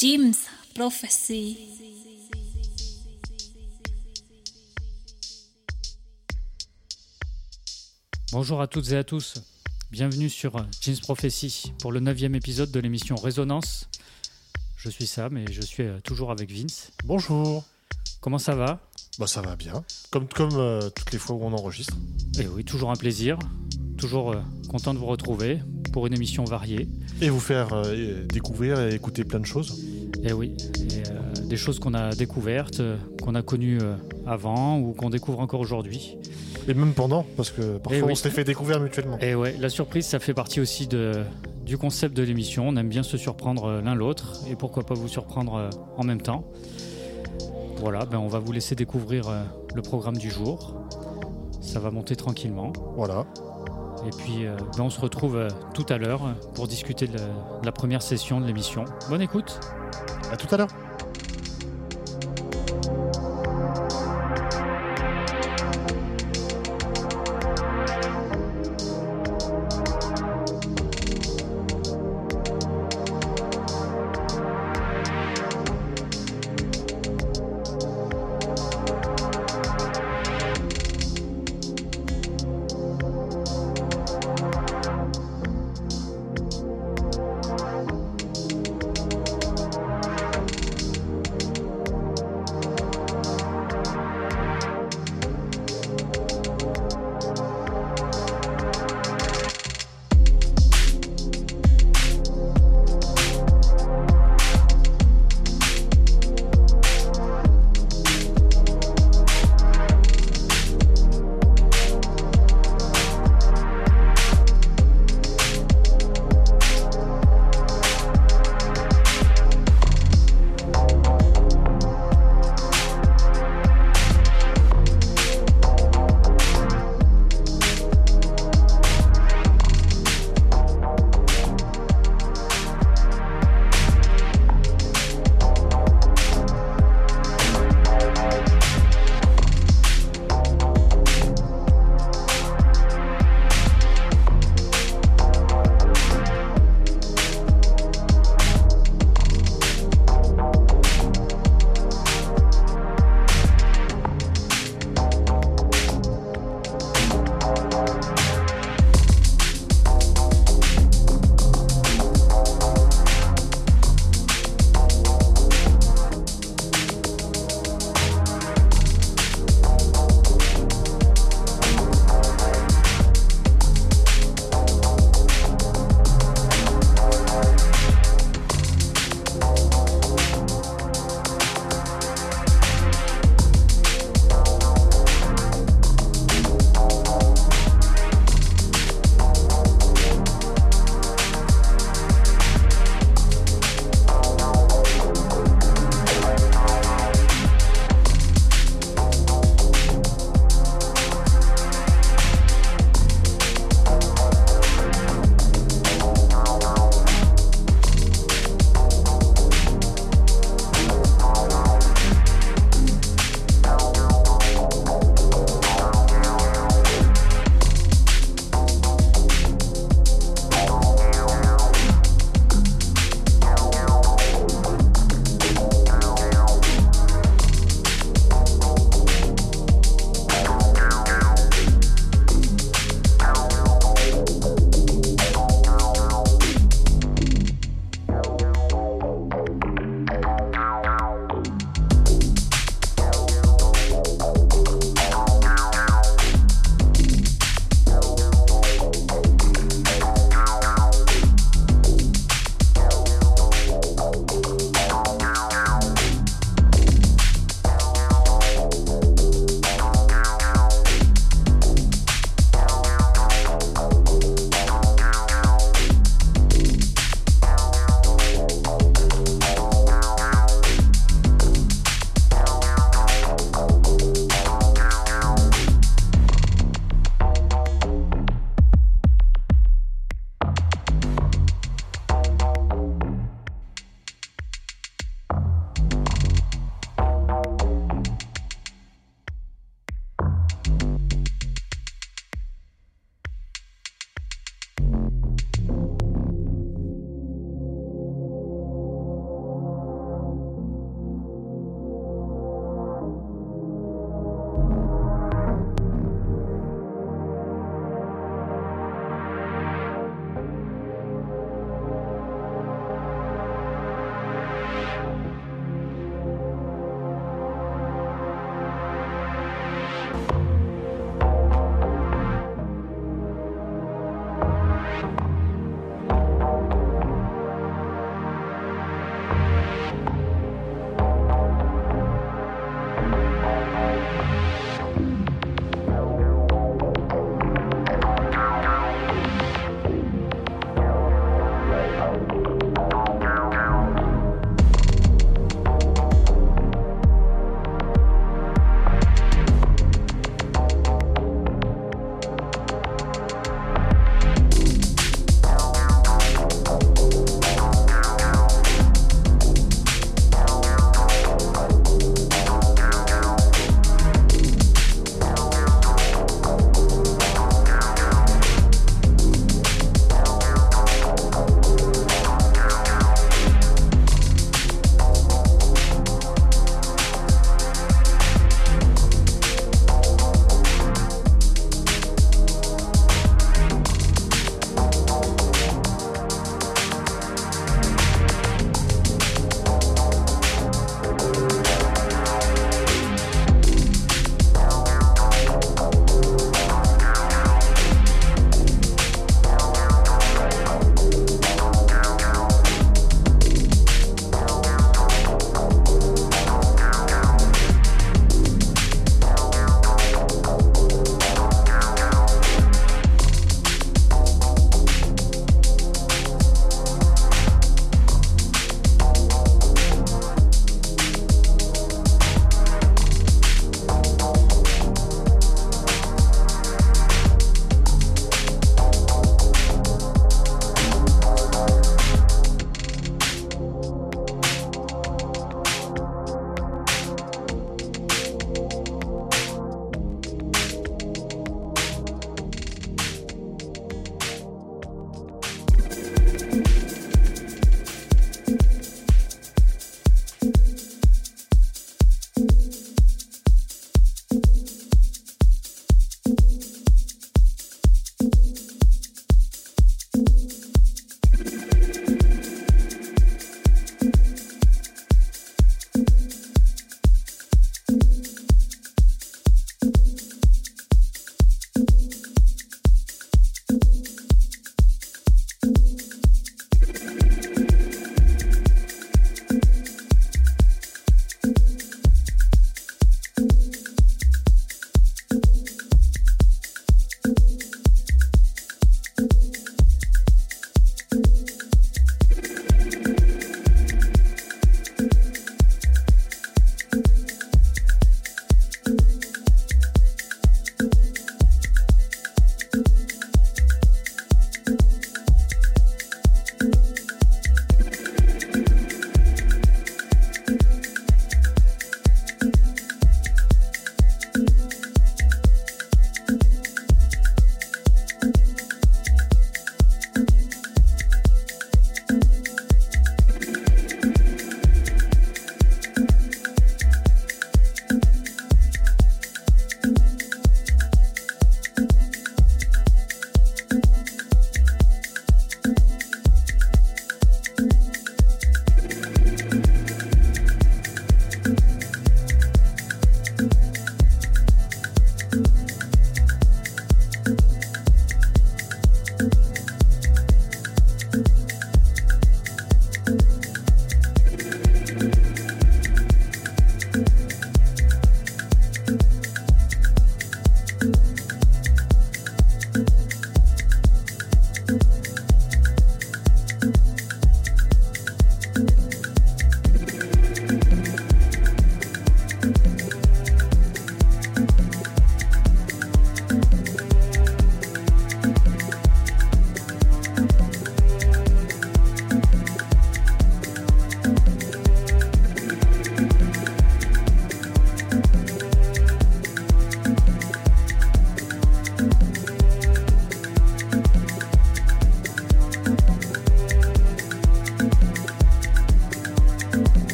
Jim's Prophecy. Bonjour à toutes et à tous. Bienvenue sur Jim's Prophecy pour le neuvième épisode de l'émission Résonance. Je suis Sam et je suis euh, toujours avec Vince. Bonjour. Comment ça va? Bah ça va bien. Comme, comme euh, toutes les fois où on enregistre. Eh oui, toujours un plaisir. Toujours euh, content de vous retrouver pour une émission variée. Et vous faire euh, découvrir et écouter plein de choses. Eh oui, et, euh, des choses qu'on a découvertes, euh, qu'on a connues avant ou qu'on découvre encore aujourd'hui. Et même pendant, parce que parfois Eh oui. on s'est fait découvrir mutuellement. Et ouais, la surprise, ça fait partie aussi de, du concept de l'émission. On aime bien se surprendre l'un l'autre et pourquoi pas vous surprendre en même temps. Voilà, ben on va vous laisser découvrir le programme du jour. Ça va monter tranquillement. Voilà. Et puis, euh, ben on se retrouve euh, tout à l'heure pour discuter de la première session de l'émission. Bonne écoute À tout à l'heure.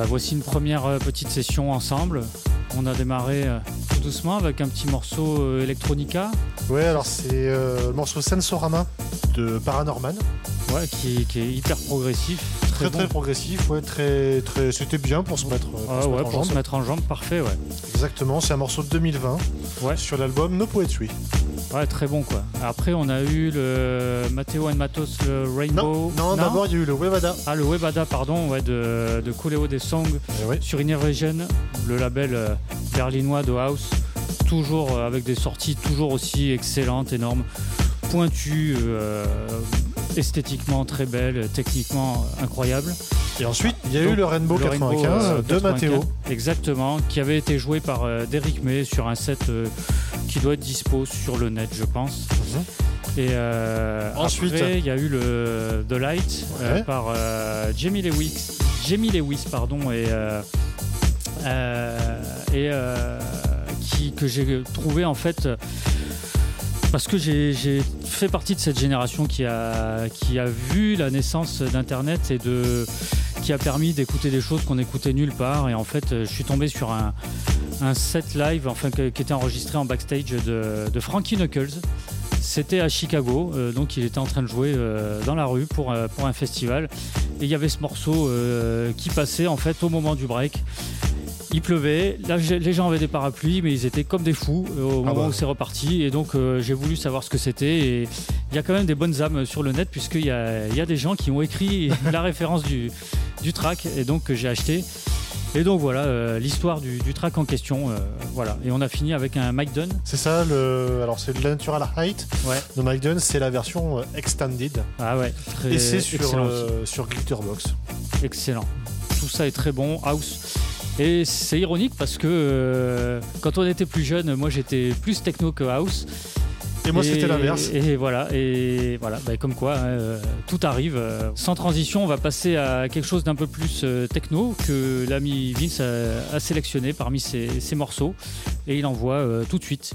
bah voici une première euh, petite session ensemble. On a démarré euh, tout doucement avec un petit morceau euh, Electronica, Ouais, alors c'est euh, le morceau Sensorama de Paranorman. ouais, qui, qui est hyper progressif, très, Très bon. très progressif, ouais, très très. C'était bien pour se mettre, pour Ah se ouais, mettre en pour se mettre en jambe, parfait, ouais. Exactement, c'est un morceau de 2020 Ouais. sur l'album No Poetry. Ouais, très bon quoi. Après, on a eu le Matteo and Matos, le Rainbow. Non, non, d'abord il y a eu le Webada. Ah, le Webada, pardon, ouais, de, de Cooleo des Songs Eh sur Inner le label euh, berlinois de House. Toujours euh, avec des sorties toujours aussi excellentes, énormes, pointues, euh, esthétiquement très belles, techniquement incroyables. Et ensuite il y a Donc, eu le Rainbow Le 95 Rainbow, euh, de 95, Matteo. Exactement, qui avait été joué par euh, Derrick May sur un set qui doit être dispo sur le net, je pense. Mhm. Et euh, Ensuite. après, il y a eu le The Light euh, par euh, Jamie Lewis, Jamie Lewis pardon, et, euh, et qui, que j'ai trouvé en fait parce que j'ai j'ai fait partie de cette génération qui a, qui a vu la naissance d'Internet et de, qui a permis d'écouter des choses qu'on écoutait nulle part. Et en fait, je suis tombé sur un, set live enfin, qui était enregistré en backstage de Frankie Knuckles. C'était à Chicago, euh, donc il était en train de jouer euh, dans la rue pour, euh, pour un festival. Et il y avait ce morceau qui passait en fait au moment du break. Il pleuvait, là les gens avaient des parapluies, mais ils étaient comme des fous au Ah moment bah. où c'est reparti. Et donc j'ai voulu savoir ce que c'était. Et il y a quand même des bonnes âmes sur le net, puisqu'il y a, il y a des gens qui ont écrit la référence du, du track, et donc que j'ai acheté. Et donc voilà euh, l'histoire du, du track en question. euh, voilà. Et on a fini avec un Mike Dunn. C'est ça, le... alors c'est le Natural Height Ouais. de Mike Dunn, c'est la version euh, extended. Ah ouais, très Et c'est sur, euh, sur Glitterbox. Excellent. Tout ça est très bon. House. Et c'est ironique parce que quand on était plus jeune, moi j'étais plus techno que house. Et moi c'était l'inverse. Et voilà, et voilà, bah, comme quoi, hein, euh, tout arrive. euh. Sans transition, on va passer à quelque chose d'un peu plus euh, techno que l'ami Vince a, a sélectionné parmi ses, ses morceaux. Et il envoie tout de suite.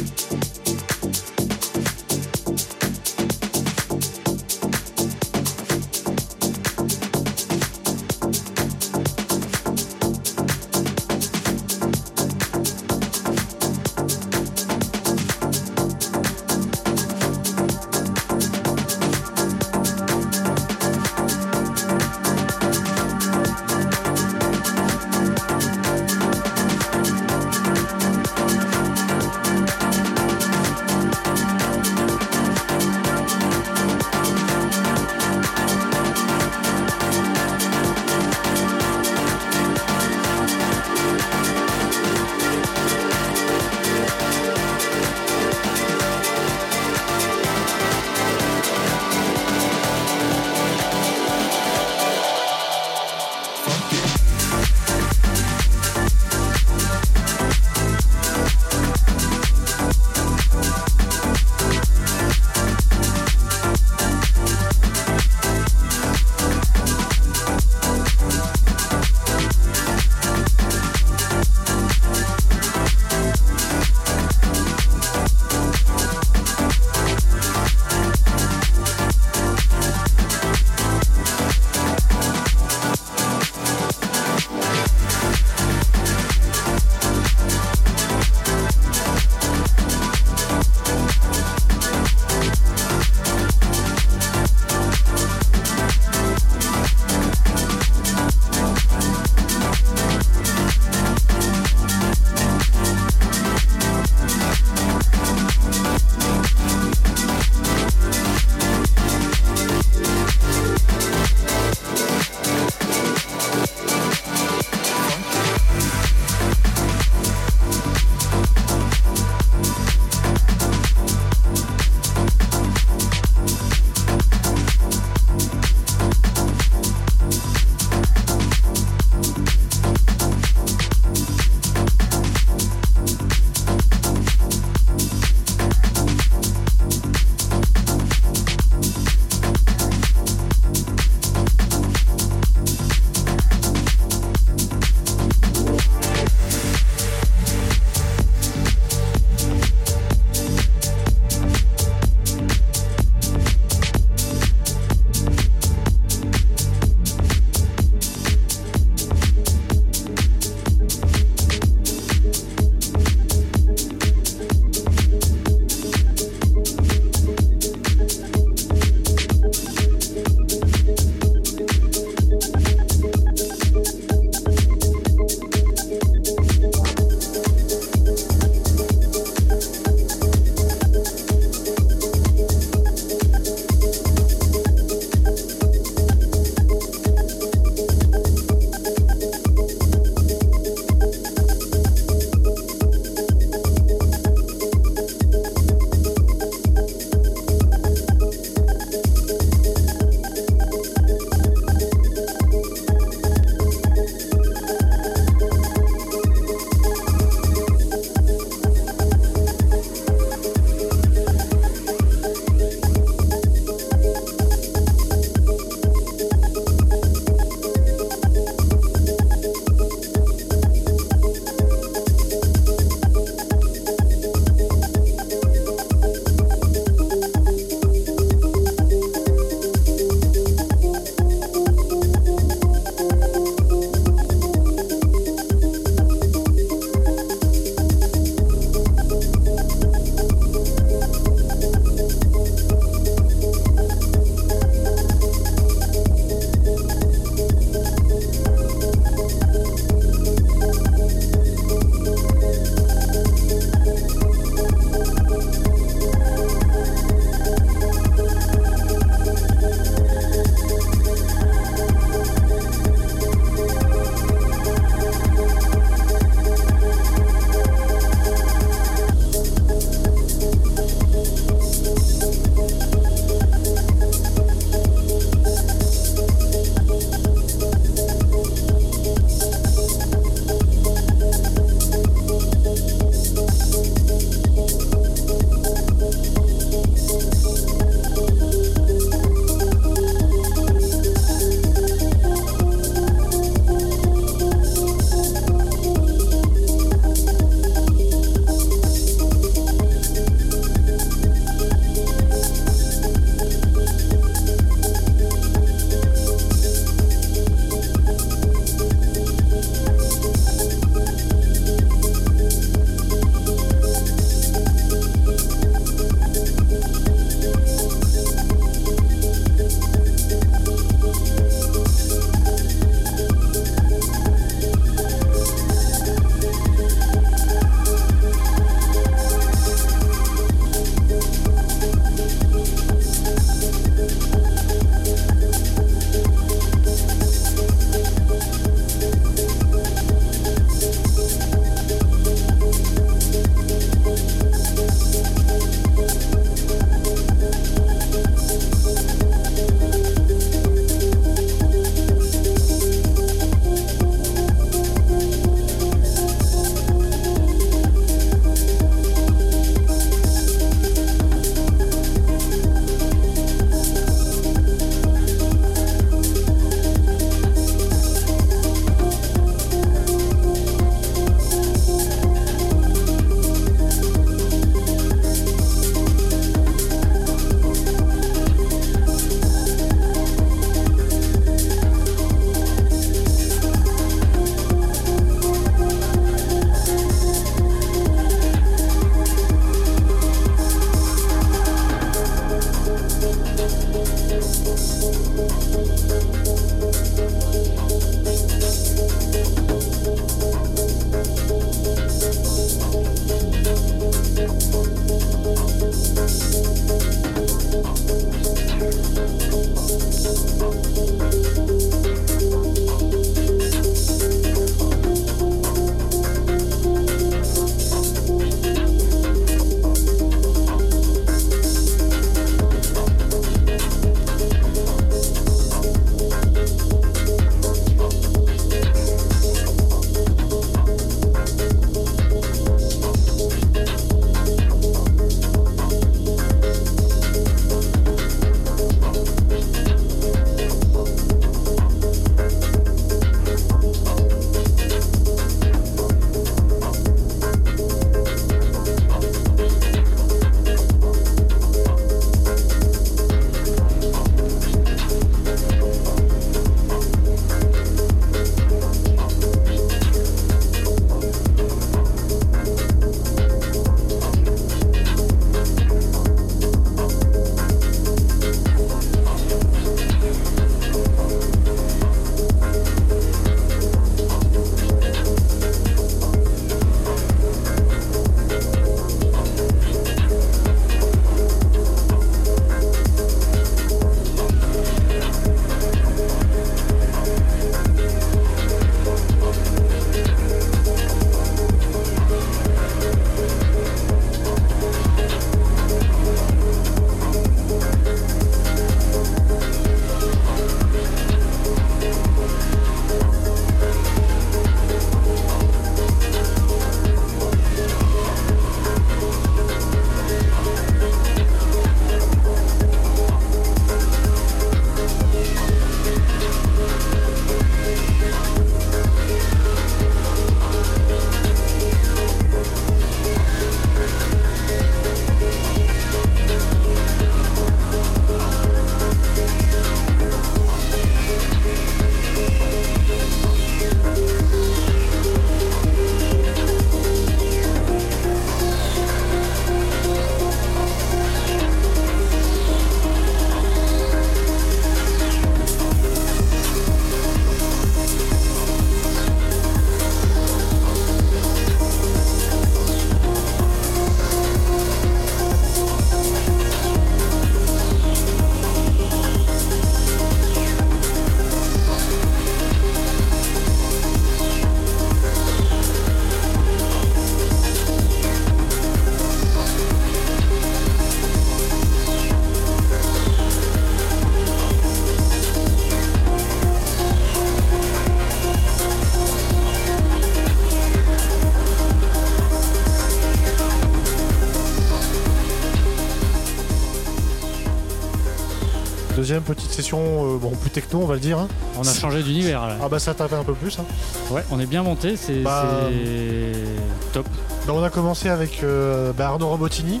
Deuxième petite session, euh, bon, plus techno, on va le dire. hein. On a changé d'univers là. Ah bah ça tapait un peu plus. hein. Ouais, on est bien monté, c'est Bah, c'est top. Bah, on a commencé avec euh, bah, Arnaud Robotini,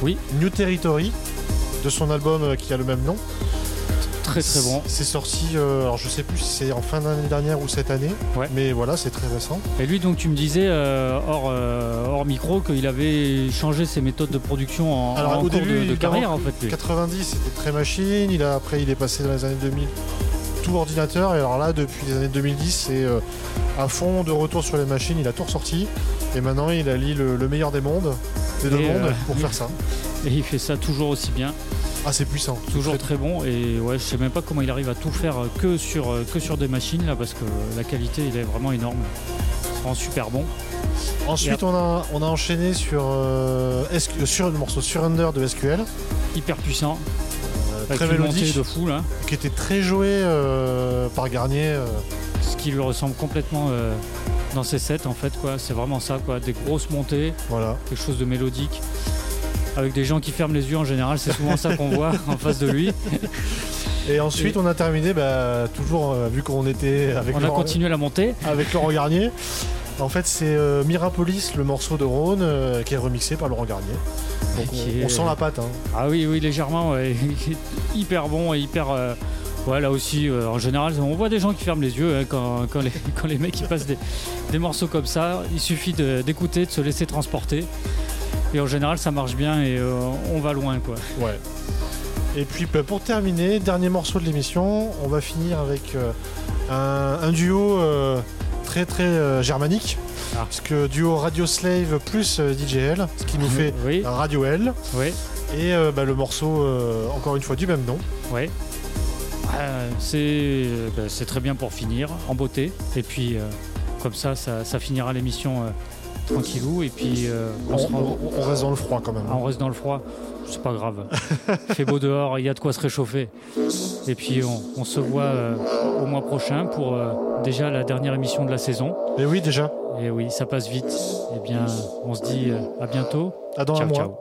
Oui. New Territory, de son album euh, qui a le même nom. Très très bon. C'est sorti, euh, alors je sais plus si c'est en fin d'année dernière ou cette année, Ouais. mais voilà, c'est très récent. Et lui, donc, tu me disais euh, hors, euh, hors micro qu'il avait changé ses méthodes de production en, Alors, en au cours début, de, carrière en fait. lui. 90, c'était très machine. Il a, après, il est passé dans les années 2000 tout ordinateur. Et alors là, depuis les années 2010, c'est à fond de retour sur les machines. Il a tout ressorti. Et maintenant, il allie le, le meilleur des mondes, des deux mondes, pour faire ça. Et il fait ça toujours aussi bien, Ah, c'est puissant. toujours Très- très bon. Et ouais, je sais même pas comment il arrive à tout faire euh, que sur, euh, que sur des machines là, parce que la qualité, il est vraiment énorme. C'est vraiment super bon. Ensuite, on a, on a enchaîné sur, euh, SQ sur le morceau Surrender de SQL. Hyper puissant, euh, très mélodique, de fou là, qui était très joué euh, par Garnier. euh, ce qui lui ressemble complètement euh, dans ses sets en fait quoi. C'est vraiment ça quoi, des grosses montées. voilà. quelque chose de mélodique. Avec des gens qui ferment les yeux en général, c'est souvent ça qu'on voit en face de lui. Et ensuite, on a terminé, bah, toujours, euh, vu qu'on était avec On a Laurent- continué la montée. avec Laurent Garnier. En fait, c'est euh, Mirapolis, le morceau de Rhône, euh, qui est remixé par Laurent Garnier. Donc on, est- on sent la patte. hein. Ah oui, oui, légèrement, ouais. hyper bon et hyper. Ouais, là aussi, euh, en général, on voit des gens qui ferment les yeux hein, quand, quand les, quand les mecs ils passent des, des morceaux comme ça. Il suffit de- d'écouter, de, se laisser transporter. Et en général, ça marche bien et euh, on va loin, quoi. Ouais. Et puis bah, pour terminer, dernier morceau de l'émission, on va finir avec euh, un, un duo euh, très très germanique. Ah. Puisque duo Radio Slave plus DJL, ce qui nous fait Oui, Radio L. oui, Et euh, bah, le morceau, euh, encore une fois, du même nom. oui. Euh, c'est euh, bah, c'est très bien pour finir, en beauté. Et puis, comme ça, ça, ça finira l'émission tranquillou. Et puis, euh, on On, se rend- on- reste dans le froid quand même. Ah, on reste dans le froid, c'est pas grave. Il fait beau dehors, il y a de quoi se réchauffer. Et puis on, on se voit euh, au mois prochain pour euh, déjà la dernière émission de la saison. Et oui, déjà. Et oui, ça passe vite. Eh bien, on se dit à bientôt. À dans un ciao, mois. ciao.